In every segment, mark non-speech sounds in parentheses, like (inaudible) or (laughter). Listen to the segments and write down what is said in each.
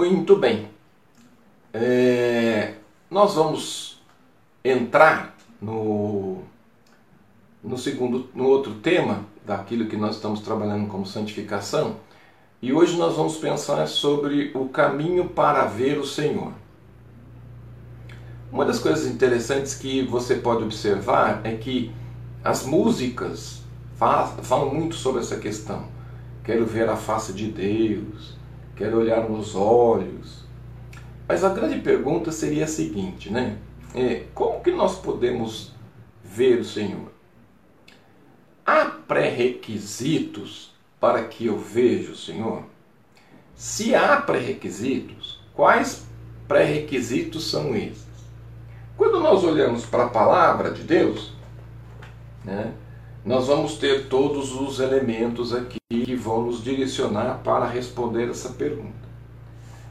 Muito bem. É, nós vamos entrar no, no segundo, no outro tema daquilo que nós estamos trabalhando como santificação. E hoje nós vamos pensar sobre o caminho para ver o Senhor. Uma das coisas interessantes que você pode observar é que as músicas falam muito sobre essa questão. Quero ver a face de Deus, quero olhar nos olhos. Mas a grande pergunta seria a seguinte, né? É, como que nós podemos ver o Senhor? Há pré-requisitos para que eu veja o Senhor? Se há pré-requisitos, quais pré-requisitos são esses? Quando nós olhamos para a palavra de Deus, né, nós vamos ter todos os elementos aqui que vão nos direcionar para responder essa pergunta.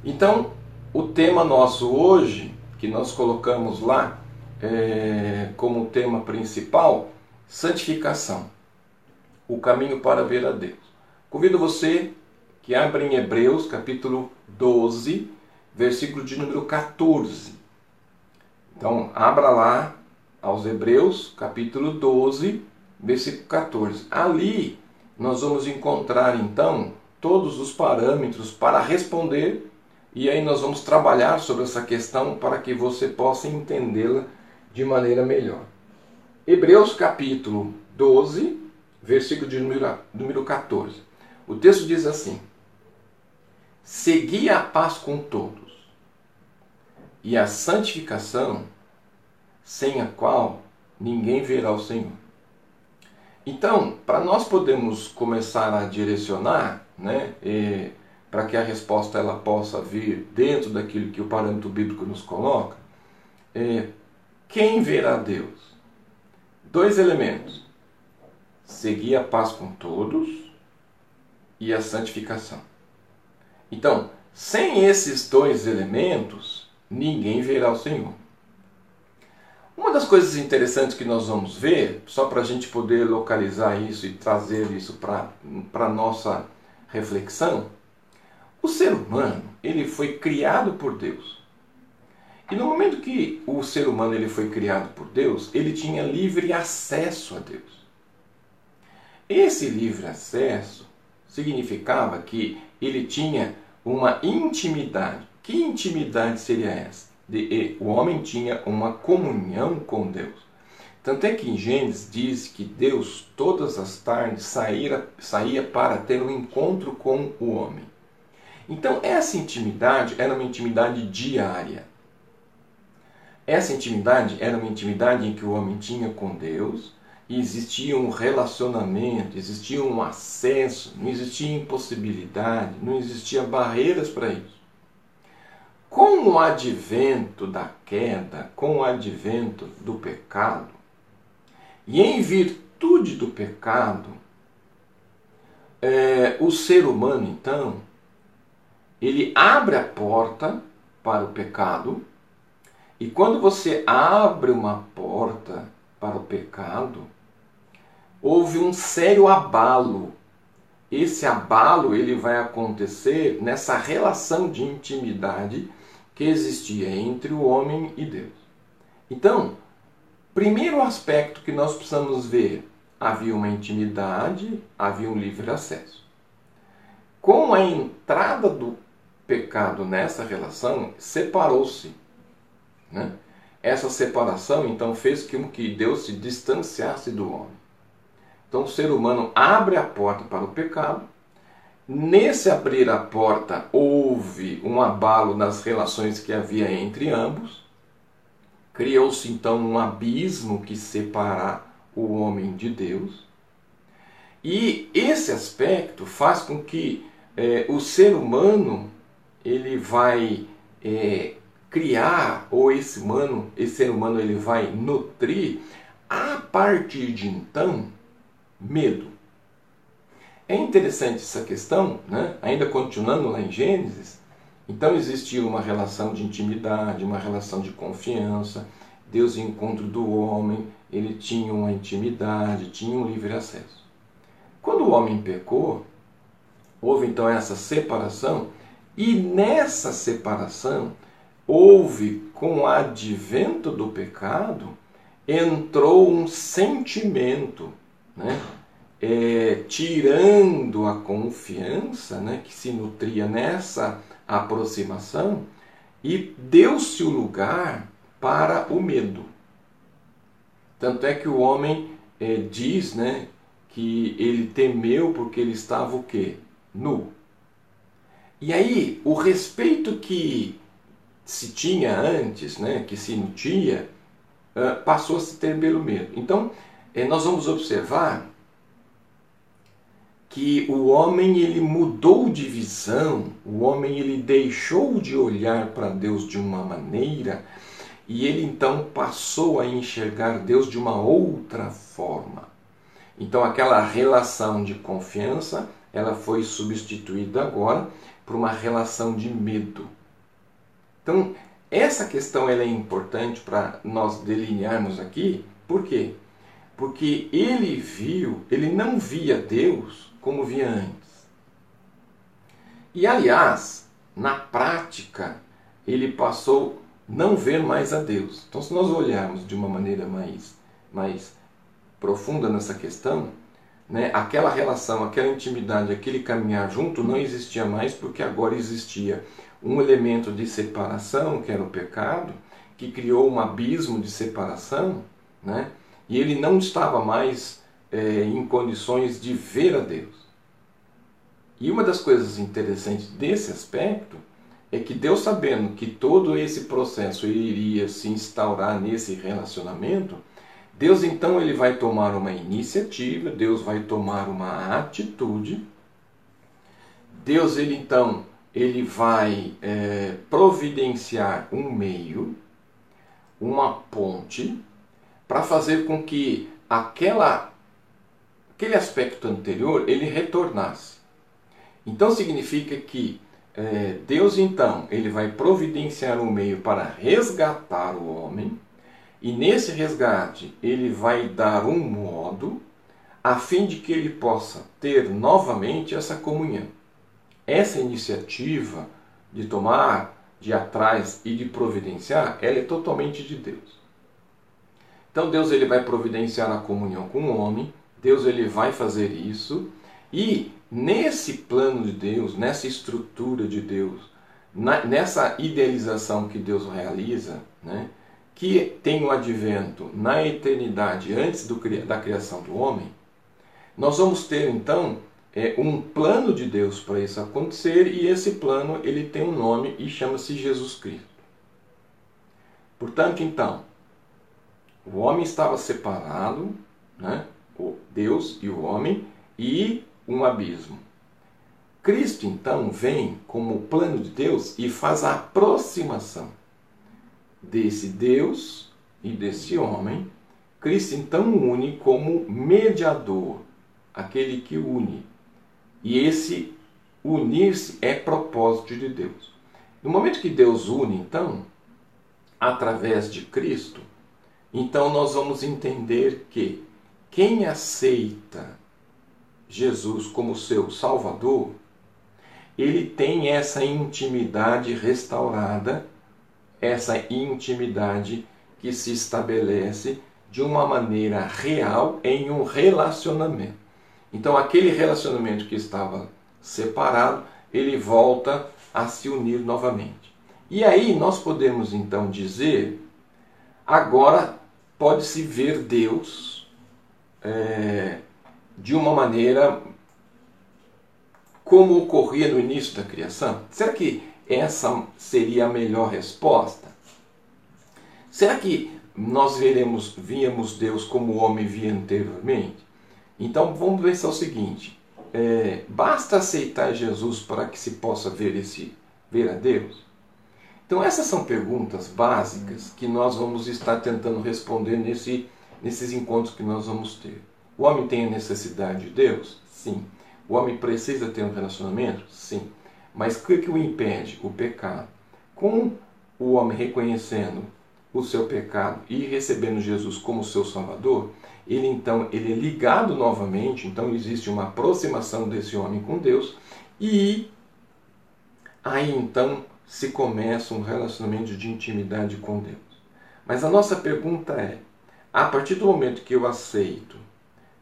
Então, o tema nosso hoje, que nós colocamos lá é, como tema principal, santificação o caminho para ver a Deus. Convido você que abra em Hebreus, capítulo 12, versículo de número 14. Então, abra lá aos Hebreus, capítulo 12, versículo 14. Ali nós vamos encontrar então todos os parâmetros para responder e aí nós vamos trabalhar sobre essa questão para que você possa entendê-la de maneira melhor. Hebreus capítulo 12, versículo de número, número 14. O texto diz assim: Segui a paz com todos e a santificação, sem a qual ninguém verá o Senhor. Então, para nós podermos começar a direcionar, né, para que a resposta ela possa vir dentro daquilo que o parâmetro bíblico nos coloca, é, quem verá Deus? Dois elementos: seguir a paz com todos e a santificação. Então, sem esses dois elementos, ninguém verá o Senhor. Uma das coisas interessantes que nós vamos ver, só para a gente poder localizar isso e trazer isso para a nossa reflexão, o ser humano ele foi criado por Deus. E no momento que o ser humano ele foi criado por Deus, ele tinha livre acesso a Deus. Esse livre acesso significava que ele tinha uma intimidade. Que intimidade seria essa? De, o homem tinha uma comunhão com Deus. Tanto é que em Gênesis diz que Deus todas as tardes saía, saía para ter um encontro com o homem. Então essa intimidade era uma intimidade diária. Essa intimidade era uma intimidade em que o homem tinha com Deus e existia um relacionamento, existia um acesso, não existia impossibilidade, não existia barreiras para isso. Com o advento da queda, com o advento do pecado, e em virtude do pecado, é, o ser humano, então, ele abre a porta para o pecado, e quando você abre uma porta para o pecado, houve um sério abalo. Esse abalo ele vai acontecer nessa relação de intimidade que existia entre o homem e Deus. Então, primeiro aspecto que nós precisamos ver: havia uma intimidade, havia um livre acesso. Com a entrada do pecado nessa relação, separou-se. Né? Essa separação então fez com que Deus se distanciasse do homem. Então o ser humano abre a porta para o pecado Nesse abrir a porta, houve um abalo nas relações que havia entre ambos. Criou-se então um abismo que separa o homem de Deus. E esse aspecto faz com que é, o ser humano ele vai é, criar ou esse humano, esse ser humano ele vai nutrir a partir de então medo. É interessante essa questão, né? ainda continuando lá em Gênesis, então existia uma relação de intimidade, uma relação de confiança, Deus em encontro do homem, ele tinha uma intimidade, tinha um livre acesso. Quando o homem pecou, houve então essa separação E nessa separação, houve, com o advento do pecado, entrou um sentimento, né? É, tirando a confiança né, que se nutria nessa aproximação, e deu-se o lugar para o medo. Tanto é que o homem é, diz né, que ele temeu porque ele estava o quê? Nu. E aí, o respeito que se tinha antes, né, que se nutia, uh, passou a se ter pelo medo. Então, nós vamos observar que o homem ele mudou de visão, o homem ele deixou de olhar para Deus de uma maneira e ele então passou a enxergar Deus de uma outra forma. Então aquela relação de confiança, ela foi substituída agora por uma relação de medo. Então, essa questão ela é importante para nós delinearmos aqui, por quê? Porque ele viu, ele não via Deus como via antes. E aliás, na prática, ele passou não ver mais a Deus. Então, se nós olharmos de uma maneira mais, mais profunda nessa questão, né, aquela relação, aquela intimidade, aquele caminhar junto não existia mais porque agora existia um elemento de separação, que era o pecado, que criou um abismo de separação, né, e ele não estava mais é, em condições de ver a Deus. E uma das coisas interessantes desse aspecto é que Deus sabendo que todo esse processo iria se instaurar nesse relacionamento, Deus então ele vai tomar uma iniciativa, Deus vai tomar uma atitude, Deus ele então ele vai é, providenciar um meio, uma ponte, para fazer com que aquela, aquele aspecto anterior ele retornasse. Então significa que é, Deus então ele vai providenciar um meio para resgatar o homem e nesse resgate ele vai dar um modo a fim de que ele possa ter novamente essa comunhão. Essa iniciativa de tomar, de atrás e de providenciar, ela é totalmente de Deus. Então Deus ele vai providenciar a comunhão com o homem, Deus ele vai fazer isso. E nesse plano de Deus, nessa estrutura de Deus, na, nessa idealização que Deus realiza, né, que tem o advento na eternidade antes do, da criação do homem, nós vamos ter então é, um plano de Deus para isso acontecer. E esse plano ele tem um nome e chama-se Jesus Cristo. Portanto, então, o homem estava separado, né, o Deus e o homem, e um abismo. Cristo então vem como plano de Deus e faz a aproximação desse Deus e desse homem. Cristo então une como mediador, aquele que une. E esse unir-se é propósito de Deus. No momento que Deus une, então, através de Cristo, então nós vamos entender que quem aceita Jesus como seu Salvador, ele tem essa intimidade restaurada, essa intimidade que se estabelece de uma maneira real em um relacionamento. Então, aquele relacionamento que estava separado, ele volta a se unir novamente. E aí nós podemos então dizer, agora pode-se ver Deus é, de uma maneira como ocorria no início da criação? Será que essa seria a melhor resposta? Será que nós veremos, víamos Deus como o homem via anteriormente? Então vamos pensar o seguinte: é, basta aceitar Jesus para que se possa ver esse ver a Deus? Então essas são perguntas básicas que nós vamos estar tentando responder nesse, nesses encontros que nós vamos ter. O homem tem a necessidade de Deus? Sim. O homem precisa ter um relacionamento? Sim. Mas o que, o impede? O pecado. Com o homem reconhecendo o seu pecado e recebendo Jesus como seu Salvador, ele então ele é ligado novamente, então existe uma aproximação desse homem com Deus e aí então se começa um relacionamento de intimidade com Deus. Mas a nossa pergunta é: a partir do momento que eu aceito,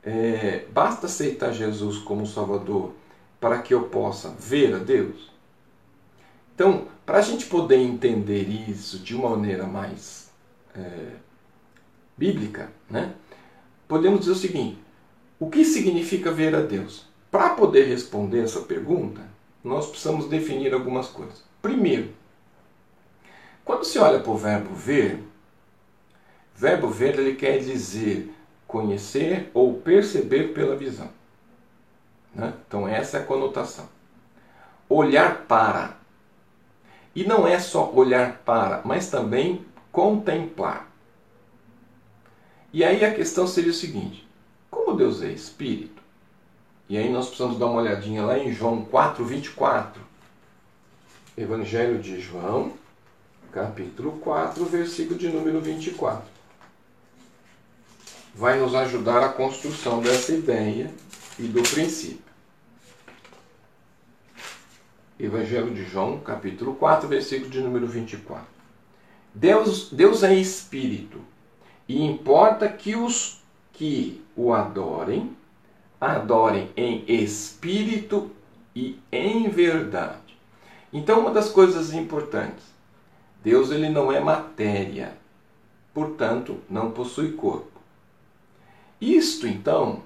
é, basta aceitar Jesus como Salvador para que eu possa ver a Deus? Então, para a gente poder entender isso de uma maneira mais é, bíblica, né, podemos dizer o seguinte: o que significa ver a Deus? Para poder responder essa pergunta, nós precisamos definir algumas coisas. Primeiro, quando se olha para o verbo ver, verbo ver ele quer dizer conhecer ou perceber pela visão. Né? Então essa é a conotação. Olhar para. E não é só olhar para, mas também contemplar. E aí a questão seria o seguinte: como Deus é espírito, e aí nós precisamos dar uma olhadinha lá em João 4, 24. Evangelho de João, capítulo 4, versículo de número 24. Vai nos ajudar a construção dessa ideia e do princípio. Evangelho de João, capítulo 4, versículo de número 24. Deus, Deus é espírito e importa que os que o adorem, adorem em espírito e em verdade. Então, uma das coisas importantes, Deus ele não é matéria, portanto, não possui corpo. Isto, então,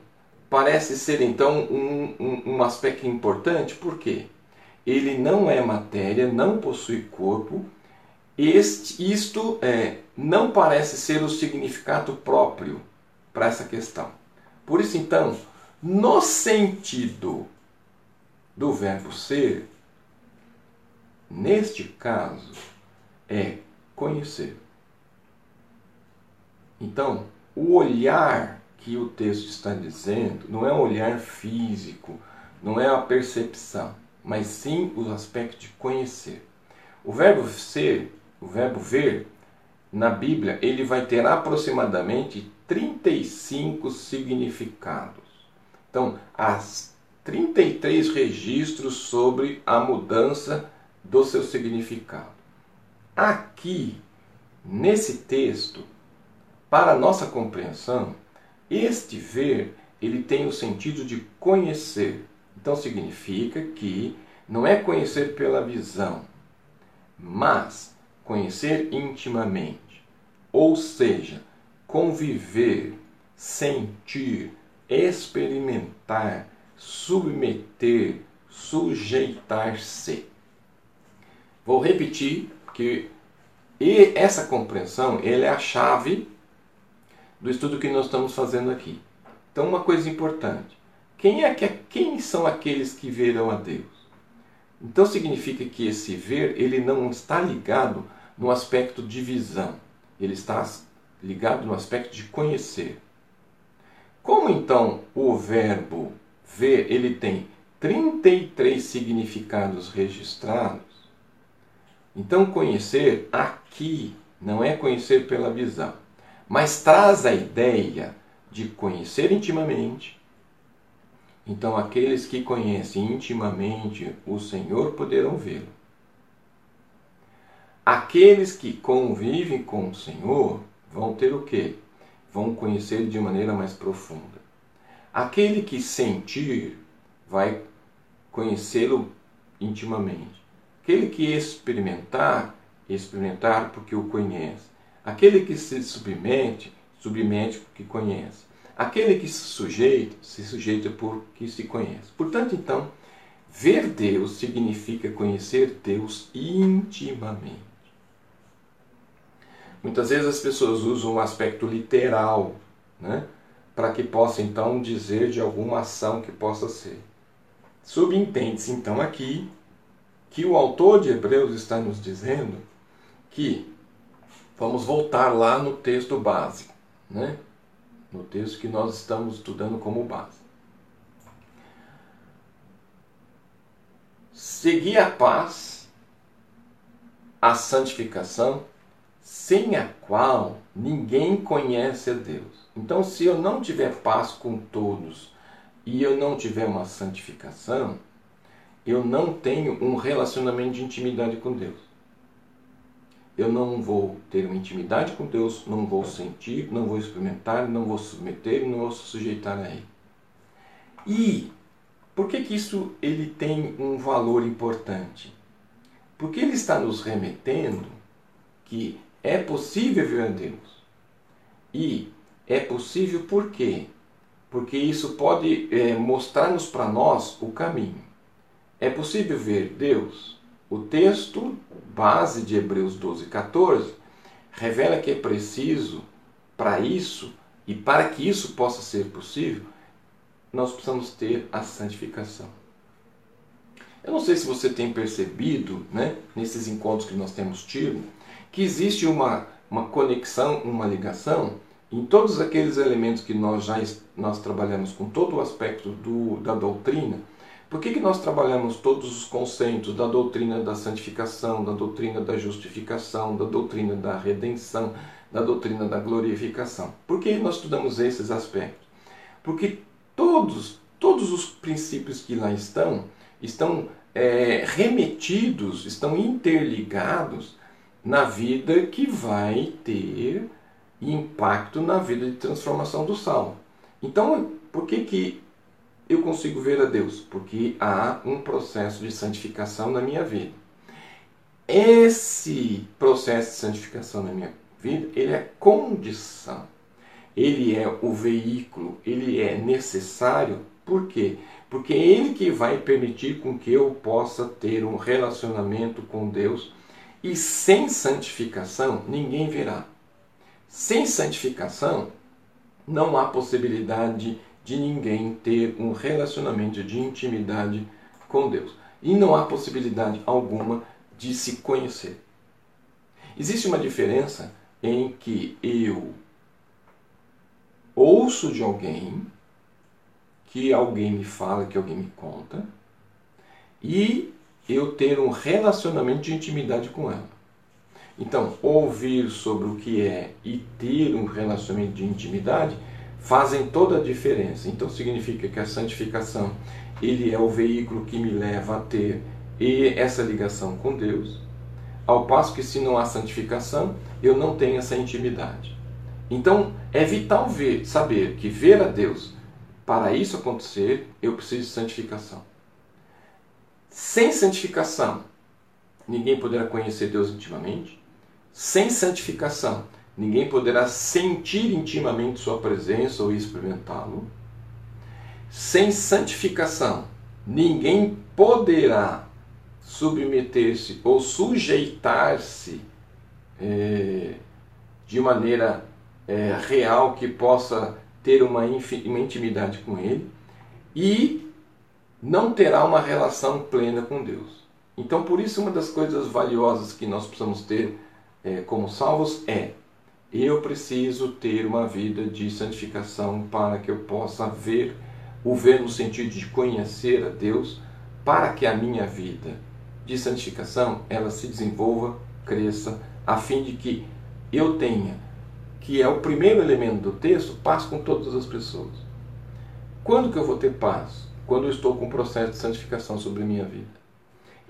parece ser então um, um, um aspecto importante, por quê? Ele não é matéria, não possui corpo. Este, isto é, não parece ser o significado próprio para essa questão. Por isso, então, no sentido do verbo ser, neste caso, é conhecer. Então, o olhar que o texto está dizendo não é um olhar físico, não é a percepção, mas sim o aspecto de conhecer. O verbo ser, o verbo ver, na Bíblia, ele vai ter aproximadamente 35 significados. Então, há 33 registros sobre a mudança do seu significado. Aqui, nesse texto, para nossa compreensão, este ver, ele tem o sentido de conhecer. Então significa que não é conhecer pela visão, mas conhecer intimamente. Ou seja, conviver, sentir, experimentar, submeter, sujeitar-se. Vou repetir que e essa compreensão ele é a chave do estudo que nós estamos fazendo aqui. Então, uma coisa importante: quem é que quem são aqueles que verão a Deus? Então significa que esse ver ele não está ligado no aspecto de visão, ele está ligado no aspecto de conhecer. Como então o verbo ver ele tem 33 significados registrados, então conhecer aqui não é conhecer pela visão, mas traz a ideia de conhecer intimamente. Então aqueles que conhecem intimamente o Senhor poderão vê-lo. Aqueles que convivem com o Senhor vão ter o quê? Vão conhecer de maneira mais profunda. Aquele que sentir vai conhecê-lo intimamente. Aquele que experimentar, experimentar porque o conhece. Aquele que se submete, submete porque conhece. Aquele que se sujeita, se sujeita porque se conhece. Portanto, então, ver Deus significa conhecer Deus intimamente. Muitas vezes as pessoas usam um aspecto literal, né? para que possa então dizer de alguma ação que possa ser. Subentende-se então aqui que o autor de Hebreus está nos dizendo que vamos voltar lá no texto básico, né? No texto que nós estamos estudando como base. Seguir a paz, a santificação, sem a qual ninguém conhece a Deus. Então, se eu não tiver paz com todos e eu não tiver uma santificação, eu não tenho um relacionamento de intimidade com Deus. Eu não vou ter uma intimidade com Deus, não vou sentir, não vou experimentar, não vou submeter, não vou sujeitar a Ele. E por que, que isso ele tem um valor importante? Porque ele está nos remetendo que é possível ver a Deus. E é possível por quê? Porque isso pode é, mostrar-nos para nós o caminho. É possível ver Deus? O texto base de Hebreus 12, 14 revela que é preciso, para isso, e para que isso possa ser possível, nós precisamos ter a santificação. Eu não sei se você tem percebido, né, nesses encontros que nós temos tido, que existe uma, uma conexão, uma ligação em todos aqueles elementos que nós já nós trabalhamos com todo o aspecto do, da doutrina. Por que, que nós trabalhamos todos os conceitos da doutrina da santificação, da doutrina da justificação, da doutrina da redenção, da doutrina da glorificação? Por que nós estudamos esses aspectos? Porque todos, todos os princípios que lá estão, estão é, remetidos, estão interligados na vida que vai ter impacto na vida de transformação do salvo. Então, por que, que eu consigo ver a Deus? Porque há um processo de santificação na minha vida. Esse processo de santificação na minha vida, ele é condição ele é o veículo, ele é necessário. Por quê? Porque é ele que vai permitir com que eu possa ter um relacionamento com Deus e sem santificação ninguém verá. Sem santificação não há possibilidade de ninguém ter um relacionamento de intimidade com Deus. E não há possibilidade alguma de se conhecer. Existe uma diferença em que eu ouço de alguém, que alguém me fala, que alguém me conta, e eu ter um relacionamento de intimidade com ela. Então, ouvir sobre o que é e ter um relacionamento de intimidade fazem toda a diferença. Então, significa que a santificação ele é o veículo que me leva a ter essa ligação com Deus, ao passo que se não há santificação, eu não tenho essa intimidade. Então, é vital ver, saber que ver a Deus, para isso acontecer, eu preciso de santificação. Sem santificação, ninguém poderá conhecer Deus intimamente. Sem santificação, ninguém poderá sentir intimamente Sua presença ou experimentá-lo. Sem santificação, ninguém poderá submeter-se ou sujeitar-se é, de maneira é, real que possa ter uma, uma intimidade com Ele e não terá uma relação plena com Deus. Então, por isso, uma das coisas valiosas que nós precisamos ter é, como salvos é: eu preciso ter uma vida de santificação para que eu possa ver, o ver no sentido de conhecer a Deus, para que a minha vida de santificação ela se desenvolva, cresça, a fim de que eu tenha que é o primeiro elemento do texto, paz com todas as pessoas. Quando que eu vou ter paz? Quando eu estou com um processo de santificação sobre a minha vida.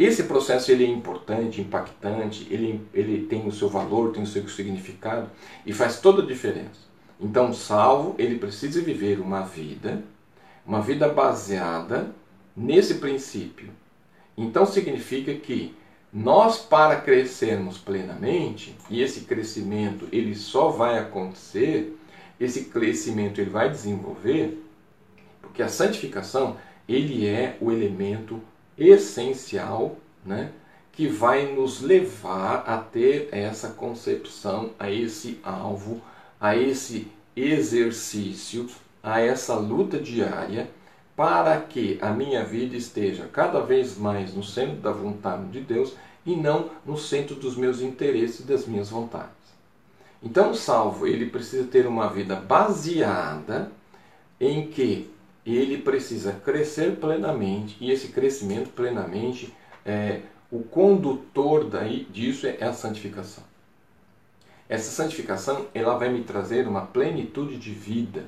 Esse processo ele é importante, impactante, ele, ele tem o seu valor, tem o seu significado e faz toda a diferença. Então, salvo, ele precisa viver uma vida, uma vida baseada nesse princípio. Então, significa que nós, para crescermos plenamente, e esse crescimento ele só vai acontecer, esse crescimento ele vai desenvolver, porque a santificação ele é o elemento essencial, né, que vai nos levar a ter essa concepção, a esse alvo, a esse exercício, a essa luta diária para que a minha vida esteja cada vez mais no centro da vontade de Deus e não no centro dos meus interesses e das minhas vontades. Então, o salvo, ele precisa ter uma vida baseada em que ele precisa crescer plenamente e esse crescimento plenamente, é, o condutor daí, disso é a santificação. Essa santificação ela vai me trazer uma plenitude de vida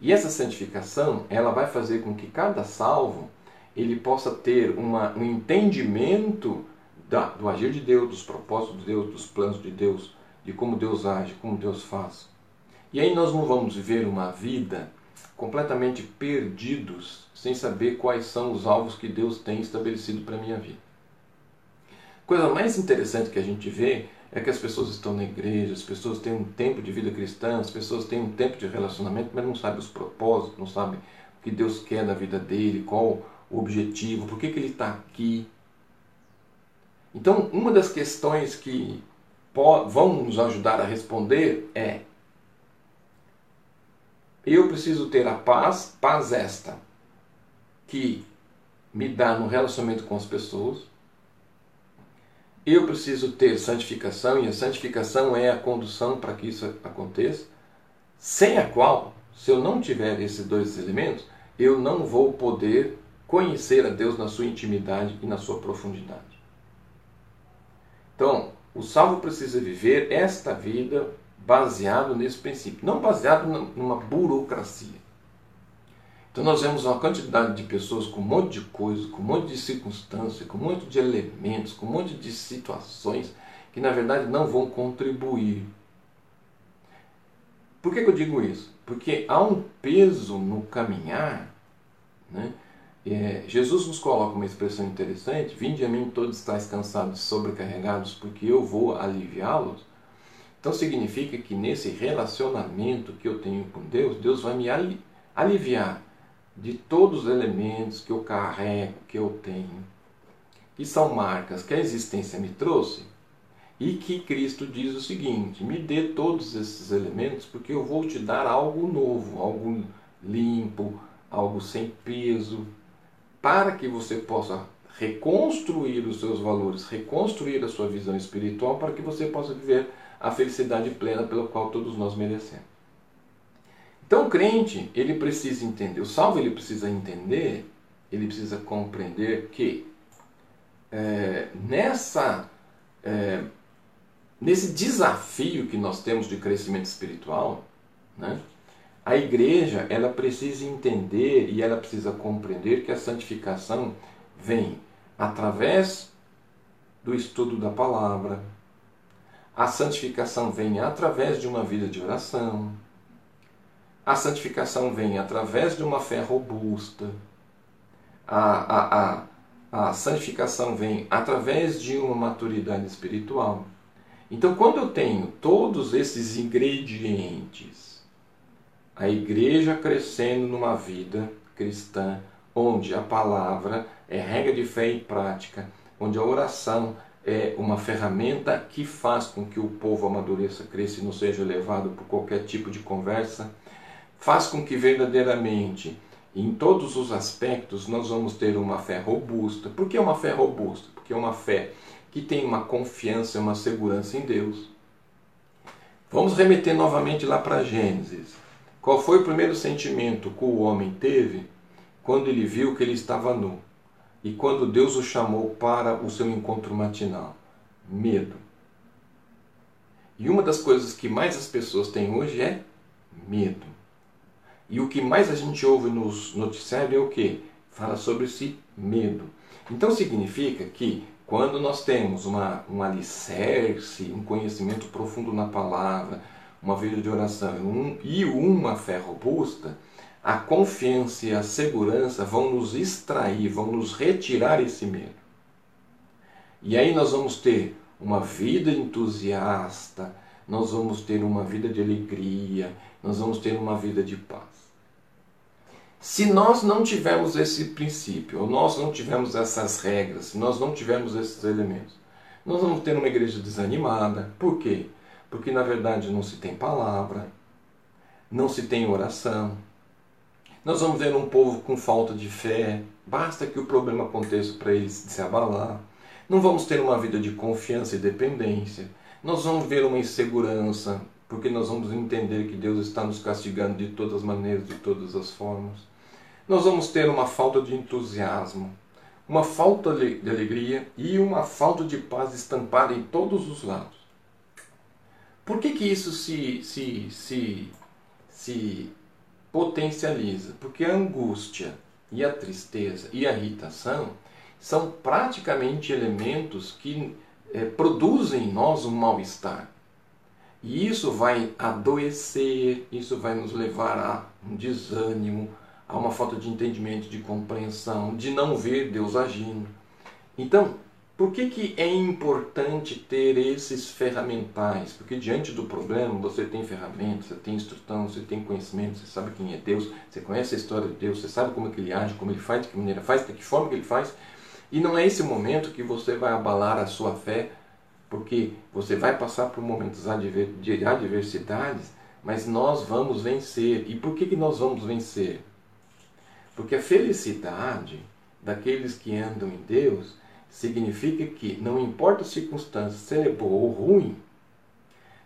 e essa santificação, ela vai fazer com que cada salvo, ele possa ter uma, um entendimento da, do agir de Deus, dos propósitos de Deus, dos planos de Deus, de como Deus age, como Deus faz. E aí nós não vamos viver uma vida completamente perdidos, sem saber quais são os alvos que Deus tem estabelecido para a minha vida. Coisa mais interessante que a gente vê é que as pessoas estão na igreja, as pessoas têm um tempo de vida cristã, as pessoas têm um tempo de relacionamento, mas não sabem os propósitos, não sabem o que Deus quer da vida dele, qual o objetivo, por que, que ele está aqui. Então, uma das questões que vão nos ajudar a responder é: eu preciso ter a paz, paz esta, que me dá no relacionamento com as pessoas. Eu preciso ter santificação, e a santificação é a condução para que isso aconteça, sem a qual, se eu não tiver esses dois elementos, eu não vou poder conhecer a Deus na sua intimidade e na sua profundidade. Então, o salvo precisa viver esta vida baseado nesse princípio, não baseado numa burocracia. Então nós vemos uma quantidade de pessoas com um monte de coisas, com um monte de circunstâncias, com um monte de elementos, com um monte de situações que na verdade não vão contribuir. Por que, que eu digo isso? Porque há um peso no caminhar. Né? É, Jesus nos coloca uma expressão interessante: Vinde a mim todos estáis cansados e sobrecarregados, porque eu vou aliviá-los. Então significa que nesse relacionamento que eu tenho com Deus, Deus vai me aliviar de todos os elementos que eu carrego, que eu tenho, que são marcas que a existência me trouxe, e que Cristo diz o seguinte: me dê todos esses elementos, porque eu vou te dar algo novo, algo limpo, algo sem peso, para que você possa reconstruir os seus valores, reconstruir a sua visão espiritual, para que você possa viver a felicidade plena pela qual todos nós merecemos. Então o crente, ele precisa entender, o salvo ele precisa entender, ele precisa compreender que é, nessa é, nesse desafio que nós temos de crescimento espiritual, né, a igreja ela precisa entender e ela precisa compreender que a santificação vem através do estudo da palavra, a santificação vem através de uma vida de oração, a santificação vem através de uma fé robusta. A, a, a, a santificação vem através de uma maturidade espiritual. Então, quando eu tenho todos esses ingredientes, a igreja crescendo numa vida cristã, onde a palavra é regra de fé e prática, onde a oração é uma ferramenta que faz com que o povo amadureça, cresça e não seja levado por qualquer tipo de conversa, faz com que verdadeiramente, em todos os aspectos, nós vamos ter uma fé robusta. Por que uma fé robusta? Porque é uma fé que tem uma confiança, uma segurança em Deus. Vamos remeter novamente lá para Gênesis. Qual foi o primeiro sentimento que o homem teve quando ele viu que ele estava nu? E quando Deus o chamou para o seu encontro matinal? Medo. E uma das coisas que mais as pessoas têm hoje é medo. E o que mais a gente ouve nos noticiários é o que? Fala sobre esse medo. Então significa que quando nós temos uma, um alicerce, um conhecimento profundo na palavra, uma vida de oração um, e uma fé robusta, a confiança e a segurança vão nos extrair, vão nos retirar esse medo. E aí nós vamos ter uma vida entusiasta, nós vamos ter uma vida de alegria, nós vamos ter uma vida de paz. Se nós não tivermos esse princípio, ou nós não tivermos essas regras, se nós não tivermos esses elementos, nós vamos ter uma igreja desanimada. Por quê? Porque na verdade não se tem palavra, não se tem oração. Nós vamos ver um povo com falta de fé, basta que o problema aconteça para eles se abalar. Não vamos ter uma vida de confiança e dependência. Nós vamos ver uma insegurança, porque nós vamos entender que Deus está nos castigando de todas as maneiras, de todas as formas. Nós vamos ter uma falta de entusiasmo, uma falta de alegria e uma falta de paz estampada em todos os lados. Por que, que isso se, se, se, se potencializa? Porque a angústia e a tristeza e a irritação são praticamente elementos que é, produzem em nós um mal-estar. E isso vai adoecer, isso vai nos levar a um desânimo, a uma falta de entendimento, de compreensão, de não ver Deus agindo. Então, por que, que é importante ter esses ferramentais? Porque diante do problema você tem ferramentas, você tem instrução, você tem conhecimento, você sabe quem é Deus, você conhece a história de Deus, você sabe como é que ele age, como ele faz, de que maneira faz, de que forma que ele faz. E não é esse momento que você vai abalar a sua fé, porque você vai passar por momentos de adversidades, mas nós vamos vencer. E por que, que nós vamos vencer? Porque a felicidade daqueles que andam em Deus significa que, não importa a circunstância, se é boa ou ruim,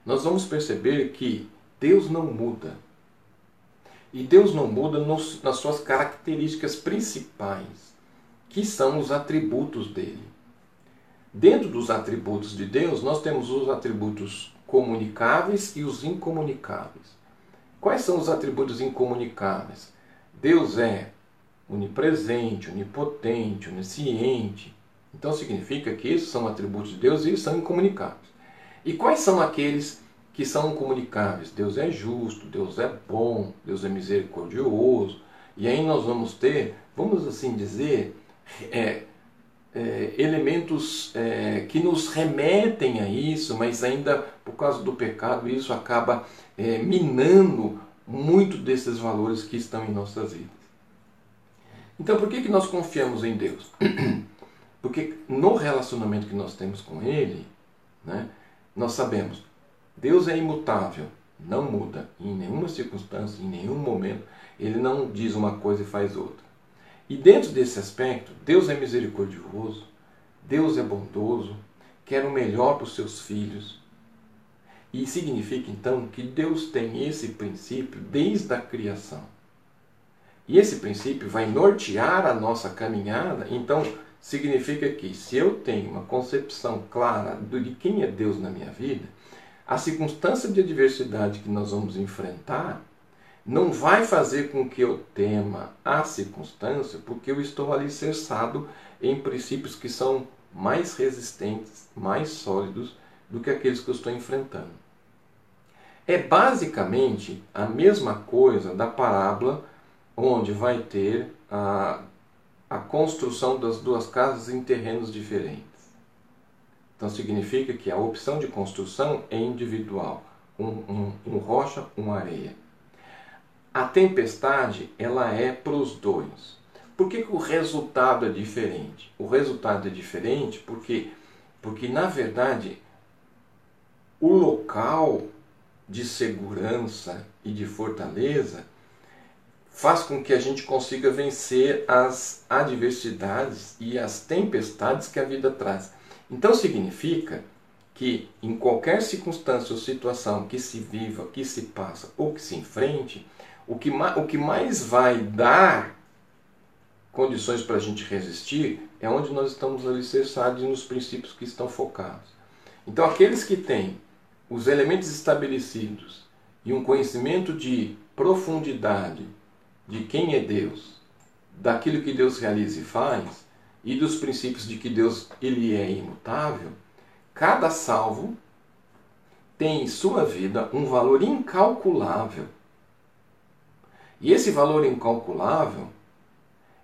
nós vamos perceber que Deus não muda. E Deus não muda nos, nas suas características principais, que são os atributos dele. Dentro dos atributos de Deus, nós temos os atributos comunicáveis e os incomunicáveis. Quais são os atributos incomunicáveis? Deus é onipresente, onipotente, onisciente, então significa que esses são atributos de Deus e eles são incomunicáveis. E quais são aqueles que são comunicáveis? Deus é justo, Deus é bom, Deus é misericordioso. E aí nós vamos ter, vamos assim dizer, é, é, elementos é, que nos remetem a isso, mas ainda por causa do pecado isso acaba é, minando muito desses valores que estão em nossas vidas. Então por que, que nós confiamos em Deus? (clears throat) Porque no relacionamento que nós temos com Ele, né, nós sabemos, Deus é imutável, não muda em nenhuma circunstância, em nenhum momento. Ele não diz uma coisa e faz outra. E dentro desse aspecto, Deus é misericordioso, Deus é bondoso, quer o melhor para os seus filhos. E significa então que Deus tem esse princípio desde a criação. E esse princípio vai nortear a nossa caminhada. Então, significa que se eu tenho uma concepção clara de quem é Deus na minha vida, a circunstância de adversidade que nós vamos enfrentar não vai fazer com que eu tema a circunstância, porque eu estou alicerçado em princípios que são mais resistentes, mais sólidos do que aqueles que eu estou enfrentando. É basicamente a mesma coisa da parábola onde vai ter a a construção das duas casas em terrenos diferentes. Então significa que a opção de construção é individual, um, um, um rocha, uma areia. A tempestade ela é para os dois. Por que, que o resultado é diferente? O resultado é diferente porque, porque na verdade, o local de segurança e de fortaleza faz com que a gente consiga vencer as adversidades e as tempestades que a vida traz. Então significa que em qualquer circunstância ou situação que se viva, que se passa ou que se enfrente, o que, o que mais vai dar condições para a gente resistir é onde nós estamos alicerçados nos princípios que estão focados. Então aqueles que têm os elementos estabelecidos e um conhecimento de profundidade de quem é Deus, daquilo que Deus realiza e faz e dos princípios de que Deus ele é imutável, cada salvo tem em sua vida um valor incalculável. E esse valor incalculável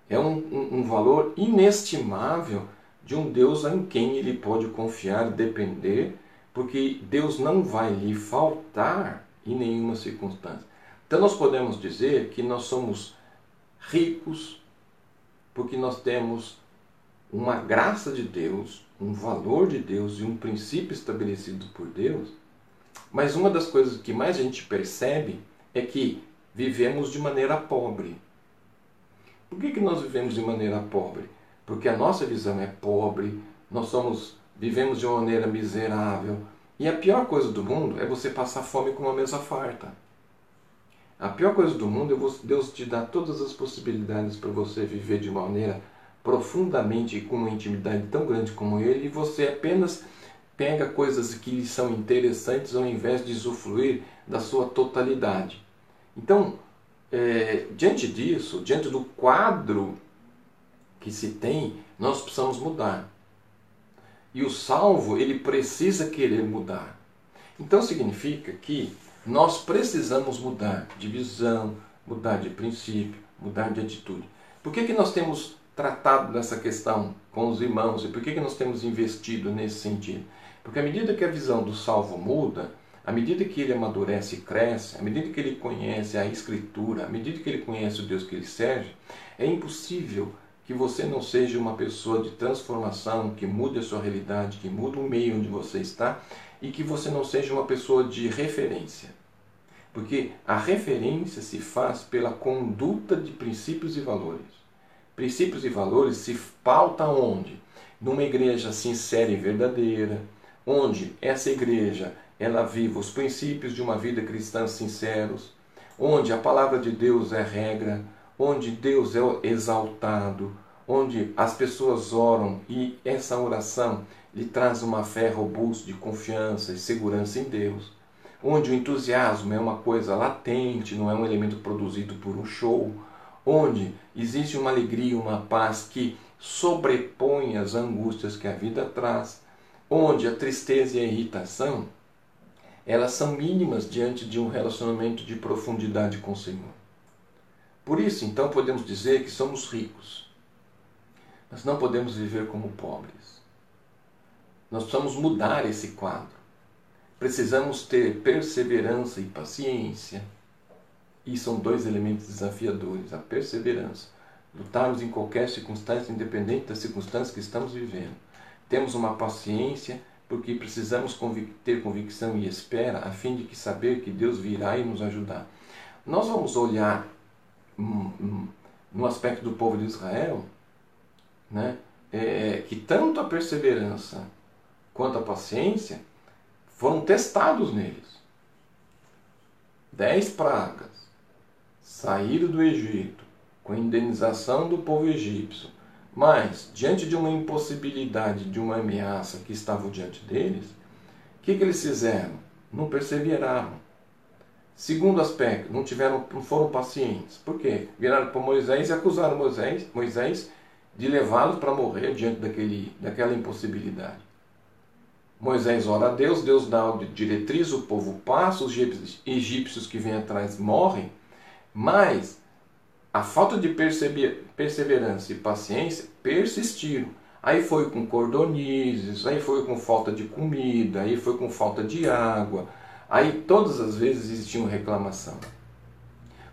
é um, um, um valor inestimável de um Deus em quem ele pode confiar, depender, porque Deus não vai lhe faltar em nenhuma circunstância. Então nós podemos dizer que nós somos ricos porque nós temos uma graça de Deus, um valor de Deus e um princípio estabelecido por Deus. Mas uma das coisas que mais a gente percebe é que vivemos de maneira pobre. Por que, que nós vivemos de maneira pobre? Porque a nossa visão é pobre, nós somos vivemos de uma maneira miserável. E a pior coisa do mundo é você passar fome com uma mesa farta. A pior coisa do mundo é Deus te dar todas as possibilidades para você viver de maneira profundamente e com uma intimidade tão grande como Ele e você apenas pega coisas que lhe são interessantes ao invés de usufruir da sua totalidade. Então, é, diante disso, diante do quadro que se tem, nós precisamos mudar. E o salvo, ele precisa querer mudar. Então significa que nós precisamos mudar de visão, mudar de princípio, mudar de atitude. Por que, que nós temos tratado dessa questão com os irmãos e por que, que nós temos investido nesse sentido? Porque à medida que a visão do salvo muda, à medida que ele amadurece e cresce, à medida que ele conhece a Escritura, à medida que ele conhece o Deus que ele serve, é impossível que você não seja uma pessoa de transformação, que mude a sua realidade, que mude o meio onde você está e que você não seja uma pessoa de referência. Porque a referência se faz pela conduta de princípios e valores. Princípios e valores se pauta onde? Numa igreja sincera e verdadeira, onde essa igreja ela vive os princípios de uma vida cristã sinceros, onde a palavra de Deus é regra, onde Deus é exaltado, onde as pessoas oram e essa oração lhe traz uma fé robusta de confiança e segurança em Deus, onde o entusiasmo é uma coisa latente, não é um elemento produzido por um show, onde existe uma alegria, uma paz que sobrepõe as angústias que a vida traz, onde a tristeza e a irritação elas são mínimas diante de um relacionamento de profundidade com o Senhor. Por isso, então, podemos dizer que somos ricos, mas não podemos viver como pobres. Nós precisamos mudar esse quadro. Precisamos ter perseverança e paciência. E são dois elementos desafiadores: a perseverança. Lutarmos em qualquer circunstância, independente das circunstâncias que estamos vivendo. Temos uma paciência porque precisamos convic ter convicção e espera a fim de que saber que Deus virá e nos ajudar. Nós vamos olhar no aspecto do povo de Israel, né, é, que tanto a perseverança quanto a paciência foram testados neles. Dez pragas saíram do Egito com indenização do povo egípcio mas, diante de uma impossibilidade, de uma ameaça que estava diante deles, o que, que eles fizeram? Não perseveraram. Segundo aspecto, não tiveram, não foram pacientes. Por quê? Viraram para Moisés e acusaram Moisés, Moisés de levá-los para morrer diante daquele, daquela impossibilidade. Moisés ora a Deus, Deus dá a diretriz, o povo passa, os egípcios que vêm atrás morrem, mas a falta de perseverança e paciência persistiram. Aí foi com cordonizes, aí foi com falta de comida, aí foi com falta de água, aí todas as vezes existia uma reclamação.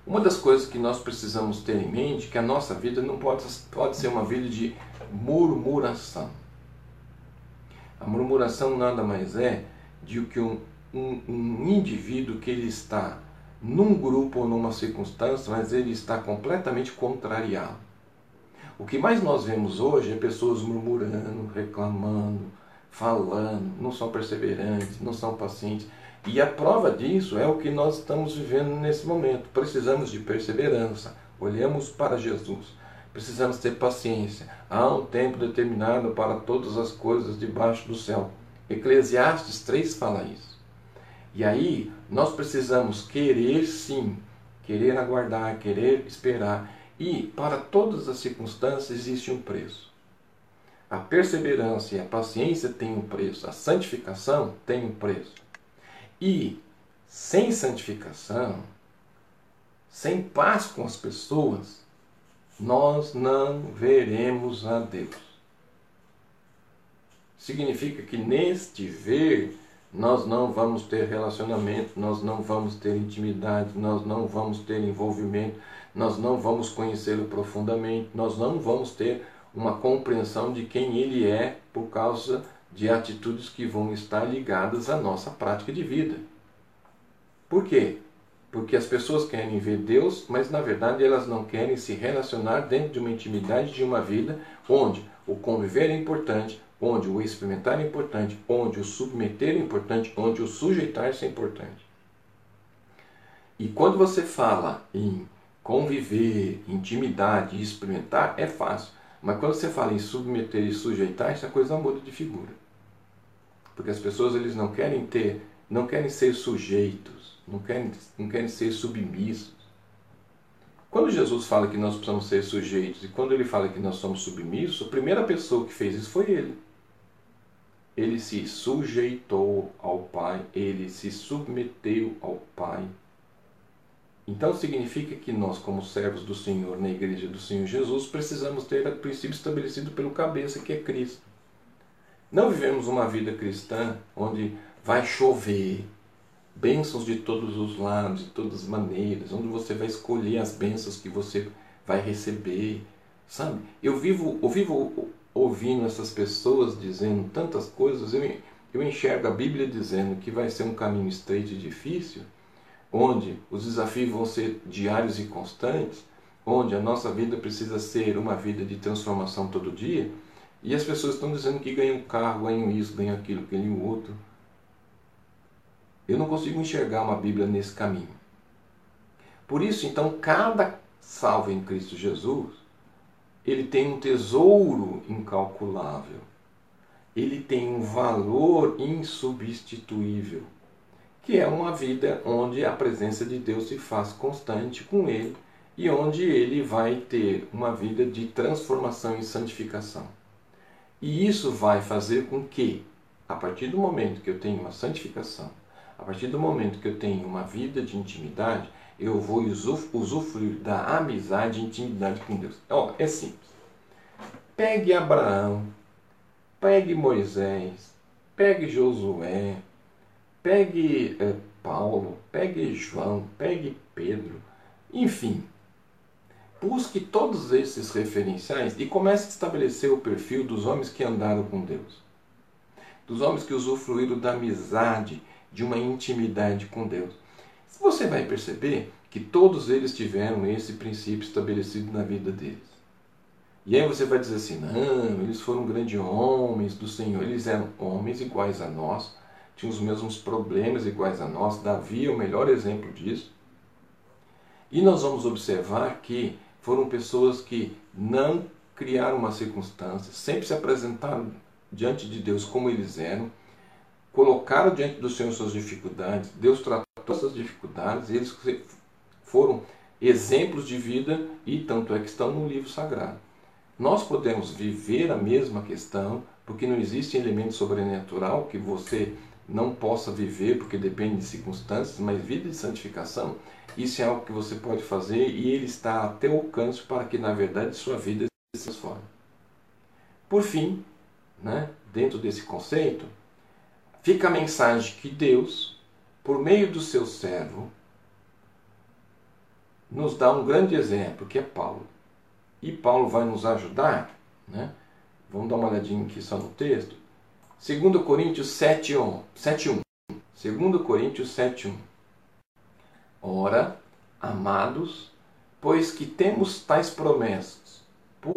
Uma das coisas que nós precisamos ter em mente é que a nossa vida não pode, pode ser uma vida de murmuração. A murmuração nada mais é de que um, um, um indivíduo que ele está num grupo ou numa circunstância, mas ele está completamente contrariado. O que mais nós vemos hoje é pessoas murmurando, reclamando, falando, não são perseverantes, não são pacientes. E a prova disso é o que nós estamos vivendo nesse momento. Precisamos de perseverança. Olhamos para Jesus. Precisamos ter paciência. Há um tempo determinado para todas as coisas debaixo do céu. Eclesiastes 3 fala isso. E aí nós precisamos querer sim, querer aguardar, querer esperar. E para todas as circunstâncias existe um preço. A perseverança e a paciência têm um preço, a santificação tem um preço. E sem santificação, sem paz com as pessoas, nós não veremos a Deus. Significa que neste ver nós não vamos ter relacionamento, nós não vamos ter intimidade, nós não vamos ter envolvimento, nós não vamos conhecê-lo profundamente, nós não vamos ter uma compreensão de quem ele é por causa de atitudes que vão estar ligadas à nossa prática de vida. Por quê? Porque as pessoas querem ver Deus, mas na verdade elas não querem se relacionar dentro de uma intimidade de uma vida onde o conviver é importante, onde o experimentar é importante, onde o submeter é importante, onde o sujeitar-se é importante. E quando você fala em conviver, intimidade e experimentar, é fácil. Mas quando você fala em submeter e sujeitar, essa coisa muda de figura. Porque as pessoas eles não querem ter, não querem ser sujeitos, não querem, não querem ser submissos. Quando Jesus fala que nós precisamos ser sujeitos e quando ele fala que nós somos submissos, a primeira pessoa que fez isso foi ele. Ele se sujeitou ao Pai, ele se submeteu ao Pai. Então significa que nós, como servos do Senhor na igreja do Senhor Jesus, precisamos ter o princípio estabelecido pelo cabeça, que é Cristo. Não vivemos uma vida cristã onde vai chover bênçãos de todos os lados, de todas as maneiras, onde você vai escolher as bênçãos que você vai receber, sabe? Eu vivo, eu vivo ouvindo essas pessoas dizendo tantas coisas, eu, eu enxergo a Bíblia dizendo que vai ser um caminho estreito e difícil, onde os desafios vão ser diários e constantes, onde a nossa vida precisa ser uma vida de transformação todo dia, e as pessoas estão dizendo que ganham carro, ganham isso, ganham aquilo, ganham o outro. Eu não consigo enxergar uma Bíblia nesse caminho. Por isso, então, cada salvo em Cristo Jesus, ele tem um tesouro incalculável. Ele tem um valor insubstituível que é uma vida onde a presença de Deus se faz constante com ele e onde ele vai ter uma vida de transformação e santificação. E isso vai fazer com que, a partir do momento que eu tenho uma santificação, a partir do momento que eu tenho uma vida de intimidade, eu vou usufruir da amizade e intimidade com Deus. Ó, é simples. Pegue Abraão, pegue Moisés, pegue Josué, Pegue é, Paulo, pegue João, pegue Pedro, enfim. Busque todos esses referenciais e comece a estabelecer o perfil dos homens que andaram com Deus. Dos homens que usufruíram da amizade, de uma intimidade com Deus. Você vai perceber que todos eles tiveram esse princípio estabelecido na vida deles. E aí você vai dizer assim: não, eles foram grandes homens do Senhor, eles eram homens iguais a nós, tinham os mesmos problemas iguais a nós. Davi é o melhor exemplo disso. E nós vamos observar que foram pessoas que não criaram uma circunstância, sempre se apresentaram diante de Deus como eles eram, colocaram diante do Senhor suas dificuldades, Deus tratou essas dificuldades, eles foram exemplos de vida e tanto é que estão no livro sagrado. Nós podemos viver a mesma questão, porque não existe elemento sobrenatural que você não possa viver porque depende de circunstâncias, mas vida de santificação, isso é algo que você pode fazer e ele está a teu alcance para que na verdade sua vida se transforme. Por fim, né, dentro desse conceito, fica a mensagem que Deus, por meio do seu servo, nos dá um grande exemplo, que é Paulo. E Paulo vai nos ajudar, né? Vamos dar uma olhadinha aqui só no texto 2 Coríntios 7:1. 7:1. 2 Coríntios 7:1. Ora, amados, pois que temos tais promessas, por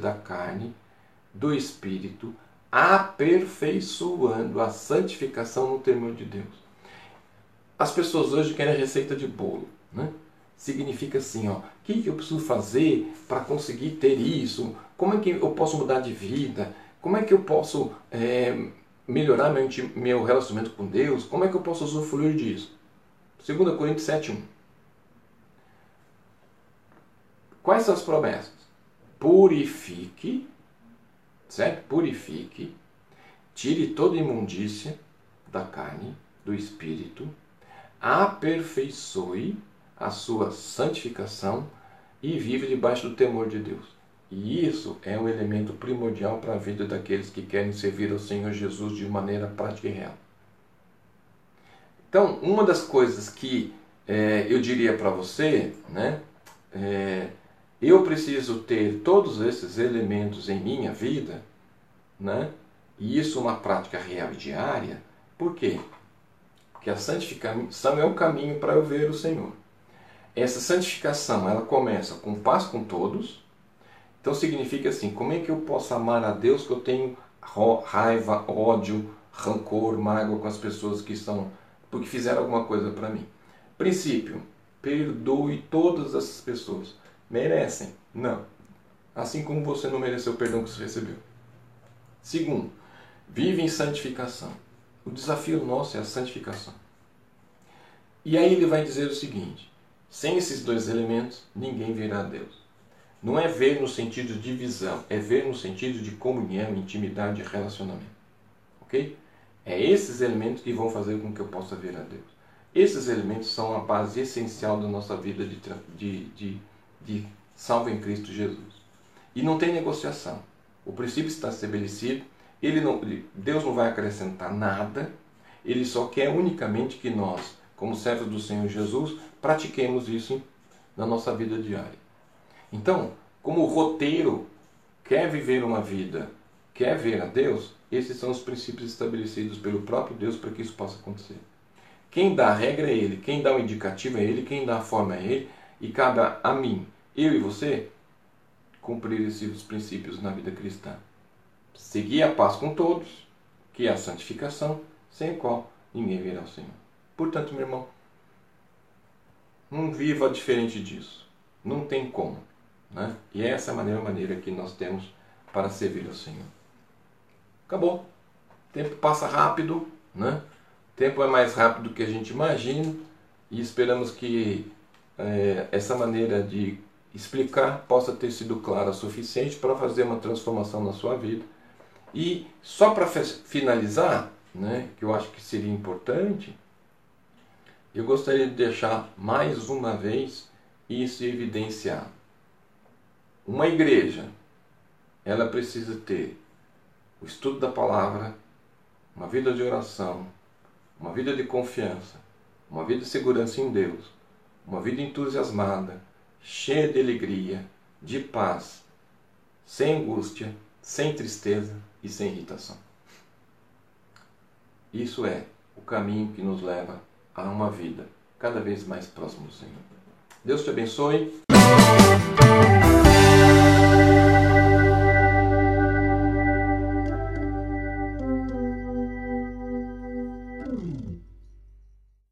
da carne, do espírito, aperfeiçoando a santificação no temor de Deus. As pessoas hoje querem receita de bolo, né? Significa assim, ó, o que eu preciso fazer para conseguir ter isso? Como é que eu posso mudar de vida? Como é que eu posso é, melhorar meu, meu relacionamento com Deus? Como é que eu posso usufruir disso? 2 Coríntios 7,1 Quais são as promessas? Purifique, certo? Purifique, tire toda imundícia da carne, do espírito, aperfeiçoe a sua santificação e vive debaixo do temor de Deus. E isso é um elemento primordial para a vida daqueles que querem servir ao Senhor Jesus de maneira prática e real. Então, uma das coisas que é, eu diria para você, né, é, eu preciso ter todos esses elementos em minha vida, né, e isso uma prática real e diária. Por quê? Porque a santificação é um caminho para eu ver o Senhor. Essa santificação, ela começa com paz com todos, então significa assim, como é que eu posso amar a Deus que eu tenho raiva, ódio, rancor, mágoa com as pessoas que estão porque fizeram alguma coisa para mim? Princípio, perdoe todas essas pessoas. Merecem? Não. Assim como você não mereceu o perdão que você recebeu. Segundo, vive em santificação. O desafio nosso é a santificação. E aí ele vai dizer o seguinte: Sem esses dois elementos, ninguém verá a Deus. Não é ver no sentido de visão, é ver no sentido de comunhão, intimidade relacionamento. Ok? É esses elementos que vão fazer com que eu possa ver a Deus. Esses elementos são a base essencial da nossa vida de, de, de, de salvo em Cristo Jesus. E não tem negociação. O princípio está estabelecido, ele não, Deus não vai acrescentar nada, ele só quer unicamente que nós, como servos do Senhor Jesus, pratiquemos isso na nossa vida diária. Então, como o roteiro quer viver uma vida, quer ver a Deus, esses são os princípios estabelecidos pelo próprio Deus para que isso possa acontecer. Quem dá a regra é Ele, quem dá o indicativo é Ele, quem dá a forma é Ele, e cabe a mim, eu e você, cumprir esses princípios na vida cristã. Seguir a paz com todos, que é a santificação, sem a qual ninguém virá ao Senhor. Portanto, meu irmão, não viva diferente disso. Não tem como. Né? E essa é a maneira, maneira que nós temos para servir ao Senhor. Acabou. O tempo passa rápido, né? O tempo é mais rápido do que a gente imagina e esperamos que é, essa maneira de explicar possa ter sido clara o suficiente para fazer uma transformação na sua vida. E só para finalizar, né, que eu acho que seria importante, eu gostaria de deixar mais uma vez isso evidenciado. Uma igreja, ela precisa ter o estudo da palavra, uma vida de oração, uma vida de confiança, uma vida de segurança em Deus, uma vida entusiasmada, cheia de alegria, de paz, sem angústia, sem tristeza e sem irritação. Isso é o caminho que nos leva a uma vida cada vez mais próxima do Senhor. Deus te abençoe.